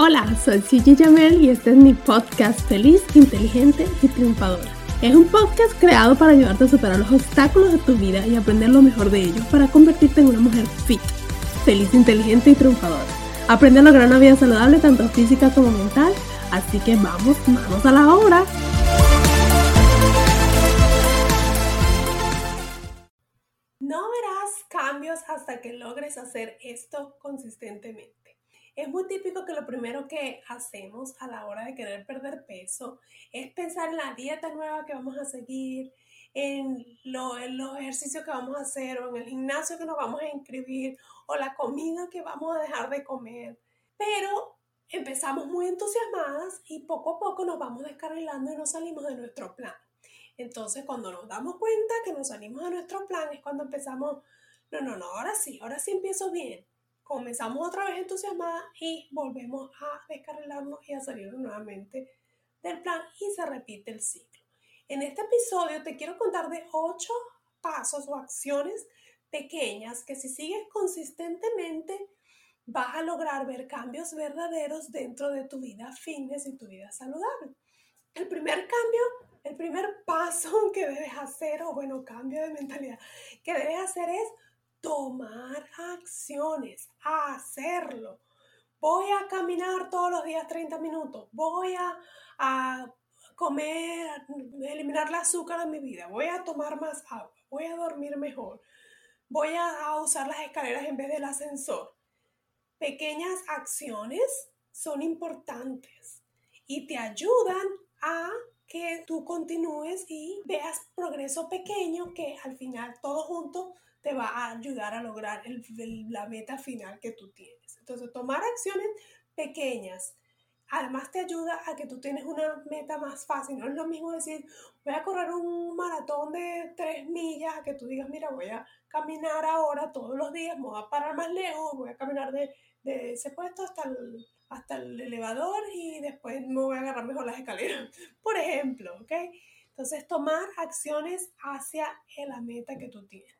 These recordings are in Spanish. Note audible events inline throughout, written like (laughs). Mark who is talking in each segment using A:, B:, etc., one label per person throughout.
A: Hola, soy Gigi Jamel y este es mi podcast Feliz, Inteligente y Triunfadora. Es un podcast creado para ayudarte a superar los obstáculos de tu vida y aprender lo mejor de ellos para convertirte en una mujer fit, feliz, inteligente y triunfadora. Aprende a lograr una vida saludable tanto física como mental, así que vamos, vamos a la obra. No verás cambios hasta que logres hacer esto consistentemente. Es muy típico que lo primero que hacemos a la hora de querer perder peso es pensar en la dieta nueva que vamos a seguir, en, los ejercicios que vamos a hacer o en el gimnasio que nos vamos a inscribir o la comida que vamos a dejar de comer. Pero empezamos muy entusiasmadas y poco a poco nos vamos descarrilando y nos salimos de nuestro plan. Entonces, cuando nos damos cuenta que nos salimos de nuestro plan es cuando empezamos, no, no, no, ahora sí, ahora sí empiezo bien comenzamos otra vez entusiasmadas y volvemos a descarrilarnos y a salir nuevamente del plan y se repite el ciclo. En este episodio te quiero contar de ocho pasos o acciones pequeñas que si sigues consistentemente vas a lograr ver cambios verdaderos dentro de tu vida fitness y tu vida saludable. El primer cambio, el primer paso que debes hacer, o bueno, cambio de mentalidad que debes hacer es tomar acciones, hacerlo. Voy a caminar todos los días 30 minutos, voy a, comer, eliminar el azúcar de mi vida, voy a tomar más agua, voy a dormir mejor, voy a, usar las escaleras en vez del ascensor. Pequeñas acciones son importantes y te ayudan a que tú continúes y veas progreso pequeño que al final todo junto te va a ayudar a lograr la meta final que tú tienes. Entonces, tomar acciones pequeñas, además te ayuda a que tú tienes una meta más fácil. No es lo mismo decir, voy a correr un maratón de tres millas, a que tú digas, mira, voy a caminar ahora todos los días, me voy a parar más lejos, voy a caminar de, de ese puesto hasta el, hasta el elevador y después me voy a agarrar mejor las escaleras, (laughs) por ejemplo, ¿ok? Entonces, tomar acciones hacia la meta que tú tienes.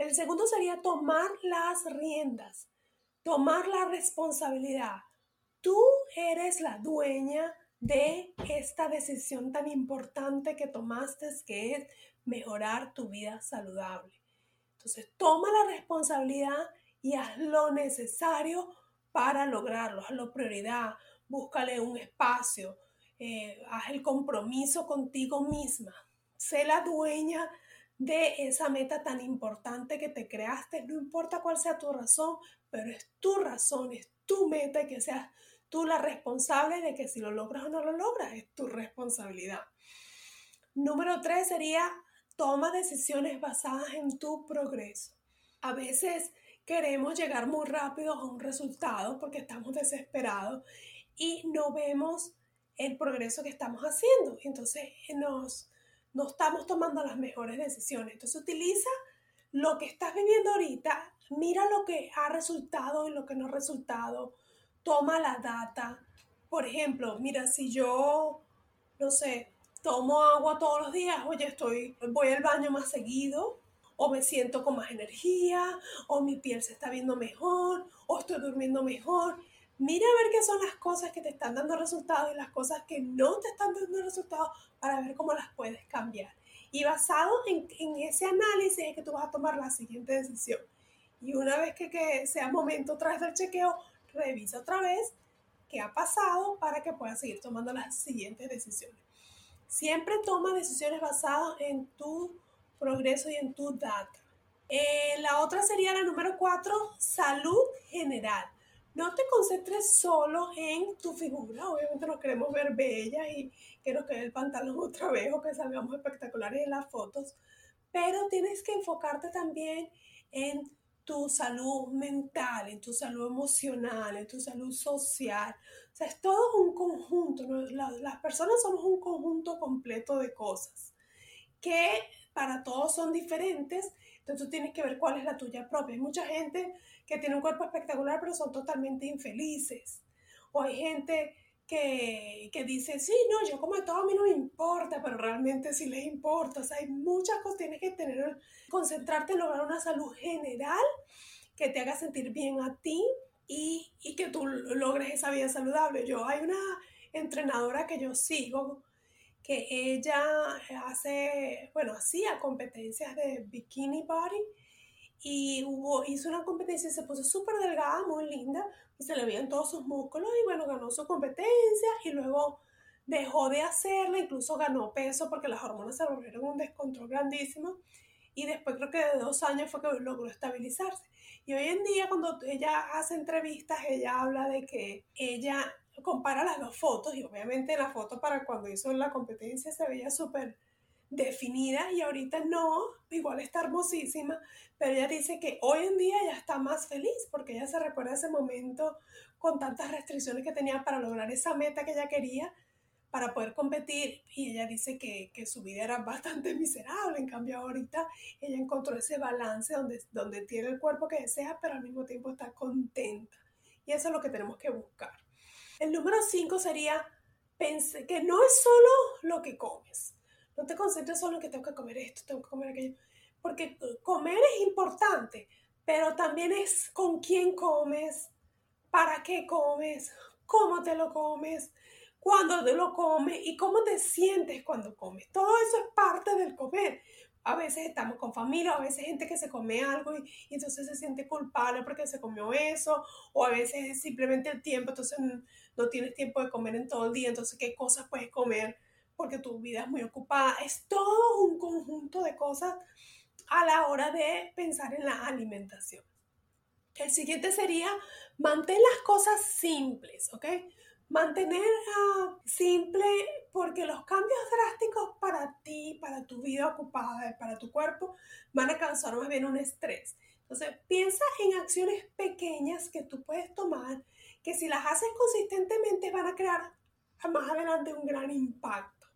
A: El segundo sería tomar las riendas, tomar la responsabilidad. Tú eres la dueña de esta decisión tan importante que tomaste, que es mejorar tu vida saludable. Entonces, toma la responsabilidad y haz lo necesario para lograrlo. Hazlo prioridad, búscale un espacio, eh, haz el compromiso contigo misma. Sé la dueña de esa meta tan importante que te creaste, no importa cuál sea tu razón, pero es tu razón, es tu meta y que seas tú la responsable de que si lo logras o no lo logras, es tu responsabilidad. Número tres sería toma decisiones basadas en tu progreso. A veces queremos llegar muy rápido a un resultado porque estamos desesperados y no vemos el progreso que estamos haciendo. Entonces nos no estamos tomando las mejores decisiones. Entonces utiliza lo que estás viviendo ahorita, mira lo que ha resultado y lo que no ha resultado, toma la data. Por ejemplo, mira, si yo, no sé, tomo agua todos los días, oye, estoy, voy al baño más seguido, o me siento con más energía, o mi piel se está viendo mejor, o estoy durmiendo mejor. Mira a ver qué son las cosas que te están dando resultados y las cosas que no te están dando resultados para ver cómo las puedes cambiar. Y basado en, ese análisis es que tú vas a tomar la siguiente decisión. Y una vez que, que sea momento tras del chequeo, revisa otra vez qué ha pasado para que puedas seguir tomando las siguientes decisiones. Siempre toma decisiones basadas en tu progreso y en tu data. Eh, la otra sería la número cuatro, salud general no te concentres solo en tu figura. Obviamente nos queremos ver bellas y que nos quede el pantalón (laughs) otra vez o que salgamos espectaculares en las fotos. Pero tienes que enfocarte también en tu salud mental, en tu salud emocional, en tu salud social. O sea, es todo un conjunto. Las personas somos un conjunto completo de cosas que para todos son diferentes. Entonces tú tienes que ver cuál es la tuya propia. Hay mucha gente que tiene un cuerpo espectacular, pero son totalmente infelices. O hay gente que, que, dice, sí, no, yo como todo a mí no me importa, pero realmente sí les importa. O sea, hay muchas cosas, tienes que tener, concentrarte en lograr una salud general que te haga sentir bien a ti y, y que tú logres esa vida saludable. Yo, hay una entrenadora que yo sigo que ella hace, bueno, hacía competencias de bikini body y hubo, hizo una competencia y se puso súper delgada, muy linda, y se le veían todos sus músculos y bueno, ganó su competencia y luego dejó de hacerla, incluso ganó peso porque las hormonas se volvieron un descontrol grandísimo y después creo que de dos años fue que logró estabilizarse. Y hoy en día cuando ella hace entrevistas, ella habla de que ella compara las dos fotos y obviamente la foto para cuando hizo la competencia se veía súper definida y ahorita no, igual está hermosísima, pero ella dice que hoy en día ya está más feliz porque ella se recuerda ese momento con tantas restricciones que tenía para lograr esa meta que ella quería para poder competir y ella dice que, que su vida era bastante (laughs) miserable, en cambio ahorita ella encontró ese balance donde, donde tiene el cuerpo que desea, pero al mismo tiempo está contenta y eso es lo que tenemos que buscar. El número 5 sería que no es solo lo que comes, no te concentres solo en que tengo que comer esto, tengo que comer aquello. Porque comer es importante, pero también es con quién comes, para qué comes, cómo te lo comes, cuándo te lo comes y cómo te sientes cuando comes. Todo eso es parte del comer. A veces estamos con familia, a veces gente que se come algo y, entonces se siente culpable porque se comió eso, o a veces es simplemente el tiempo, entonces no tienes tiempo de comer en todo el día, entonces qué cosas puedes comer porque tu vida es muy ocupada. Es todo un conjunto de cosas a la hora de pensar en la alimentación. El siguiente sería mantén las cosas simples, ¿ok? Mantener simple porque los cambios drásticos para ti, para tu vida ocupada, para tu cuerpo, van a causar más bien un estrés. Entonces, piensa en acciones pequeñas que tú puedes tomar, que si las haces consistentemente van a crear más adelante un gran impacto.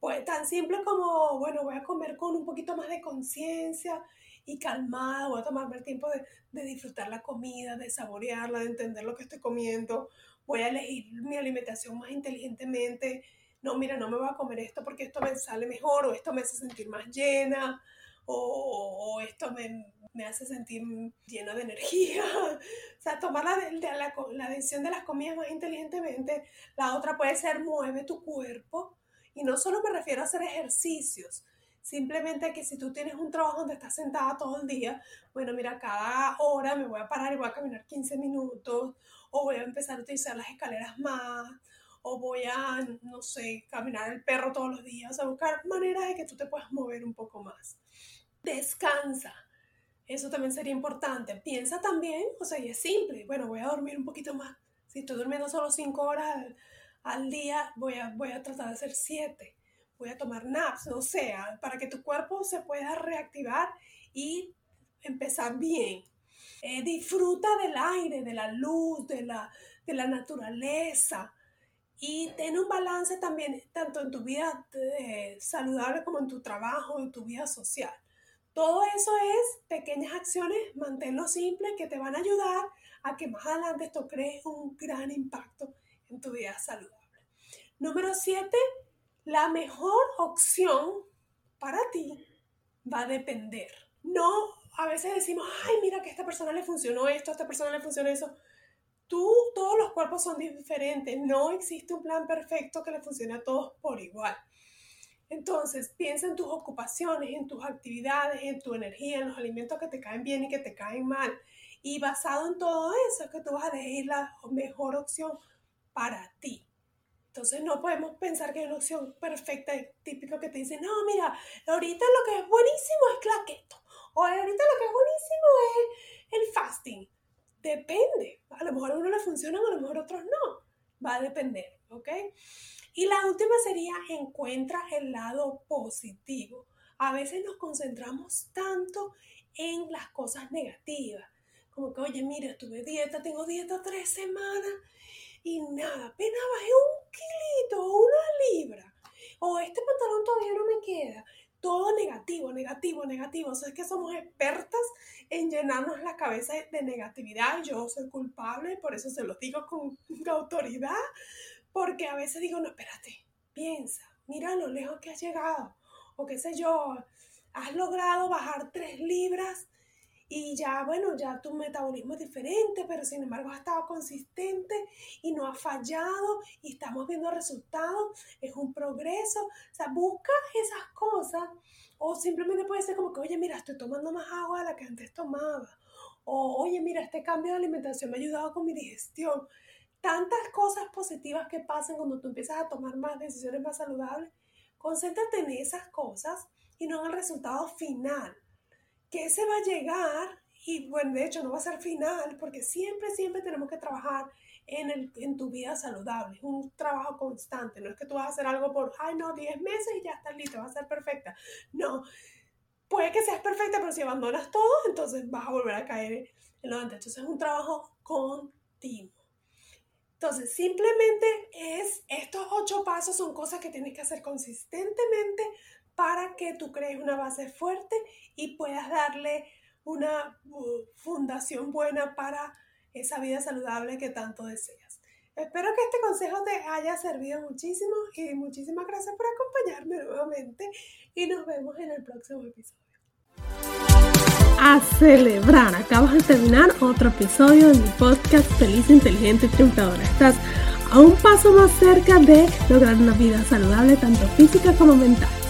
A: Pues tan simple como, bueno, voy a comer con un poquito más de conciencia y calmada, voy a tomarme el tiempo de, de, disfrutar la comida, de saborearla, de entender lo que estoy comiendo, voy a elegir mi alimentación más inteligentemente, no, mira, no me voy a comer esto porque esto me sale mejor, o esto me hace sentir más llena, o, o esto me, me, hace sentir llena de energía. (laughs) o sea, tomar la, la, la decisión de las comidas más inteligentemente. La otra puede ser mueve tu cuerpo y no solo me refiero a hacer ejercicios, simplemente que si tú tienes un trabajo donde estás sentada todo el día, bueno, mira, cada hora me voy a parar y voy a caminar 15 minutos, o voy a empezar a utilizar las escaleras más, o voy a, no sé, caminar el perro todos los días, a buscar maneras de que tú te puedas mover un poco más. Descansa. Eso también sería importante. Piensa también, o sea, y es simple, bueno, voy a dormir un poquito más. Si estoy durmiendo solo 5 horas al día voy a, voy a tratar de hacer siete, voy a tomar naps, o sea, para que tu cuerpo se pueda reactivar y empezar bien. Eh, disfruta del aire, de la luz, de la, de la naturaleza y ten un balance también tanto en tu vida eh, saludable como en tu trabajo, en tu vida social. Todo eso es pequeñas acciones, manténlo simple, que te van a ayudar a que más adelante esto cree un gran impacto en tu vida saludable. Número 7, la mejor opción para ti va a depender. No, a veces decimos, ay, mira que a esta persona le funcionó esto, a esta persona le funcionó eso. Tú, todos los cuerpos son diferentes, no existe un plan perfecto que le funcione a todos por igual. Entonces, piensa en tus ocupaciones, en tus actividades, en tu energía, en los alimentos que te caen bien y que te caen mal. Y basado en todo eso es que tú vas a elegir la mejor opción para ti. Entonces no podemos pensar que hay una opción perfecta, típico que te dice, no, mira, ahorita lo que es buenísimo es la keto, o ahorita lo que es buenísimo es el fasting. Depende, a lo mejor a uno le funciona, a lo mejor a otros no, va a depender, ¿ok? Y la última sería encuentra el lado positivo. a veces nos concentramos tanto en las cosas negativas. Como que, oye, mira, estuve dieta, tengo dieta tres semanas y nada, apenas bajé un kilito una libra. O este pantalón todavía no me queda. Todo negativo, negativo, negativo. O sea, es que somos expertas en llenarnos la cabeza de negatividad. Yo soy culpable, por eso se lo digo con (laughs) autoridad. Porque a veces digo, no, espérate, piensa, mira lo lejos que has llegado. O qué sé yo, has logrado bajar tres libras y ya, bueno, ya tu metabolismo es diferente, pero sin embargo has estado consistente y no has fallado y estamos viendo resultados, es un progreso. O sea, busca esas cosas o simplemente puede ser como que, oye, mira, estoy tomando más agua de la que antes tomaba. O, oye, mira, este cambio de alimentación me ha ayudado con mi digestión. Tantas cosas positivas que pasan cuando tú empiezas a tomar más decisiones más saludables. Concéntrate en esas cosas y no en el resultado final que ese va a llegar y bueno, de hecho no va a ser final porque siempre, siempre tenemos que trabajar en, el, en tu vida saludable, es un trabajo constante, no es que tú vas a hacer algo por, ay no, 10 meses y ya estás listo, va a ser perfecta, no, puede que seas perfecta, pero si abandonas todo, entonces vas a volver a caer en lo antes, entonces es un trabajo continuo. Entonces, simplemente es, estos ocho pasos son cosas que tienes que hacer consistentemente para que tú crees una base fuerte y puedas darle una fundación buena para esa vida saludable que tanto deseas. Espero que este consejo te haya servido muchísimo y muchísimas gracias por acompañarme nuevamente y nos vemos en el próximo episodio.
B: A celebrar, acabas de terminar otro episodio de mi podcast Feliz, Inteligente y Triunfadora. Estás a un paso más cerca de lograr una vida saludable tanto física como mental.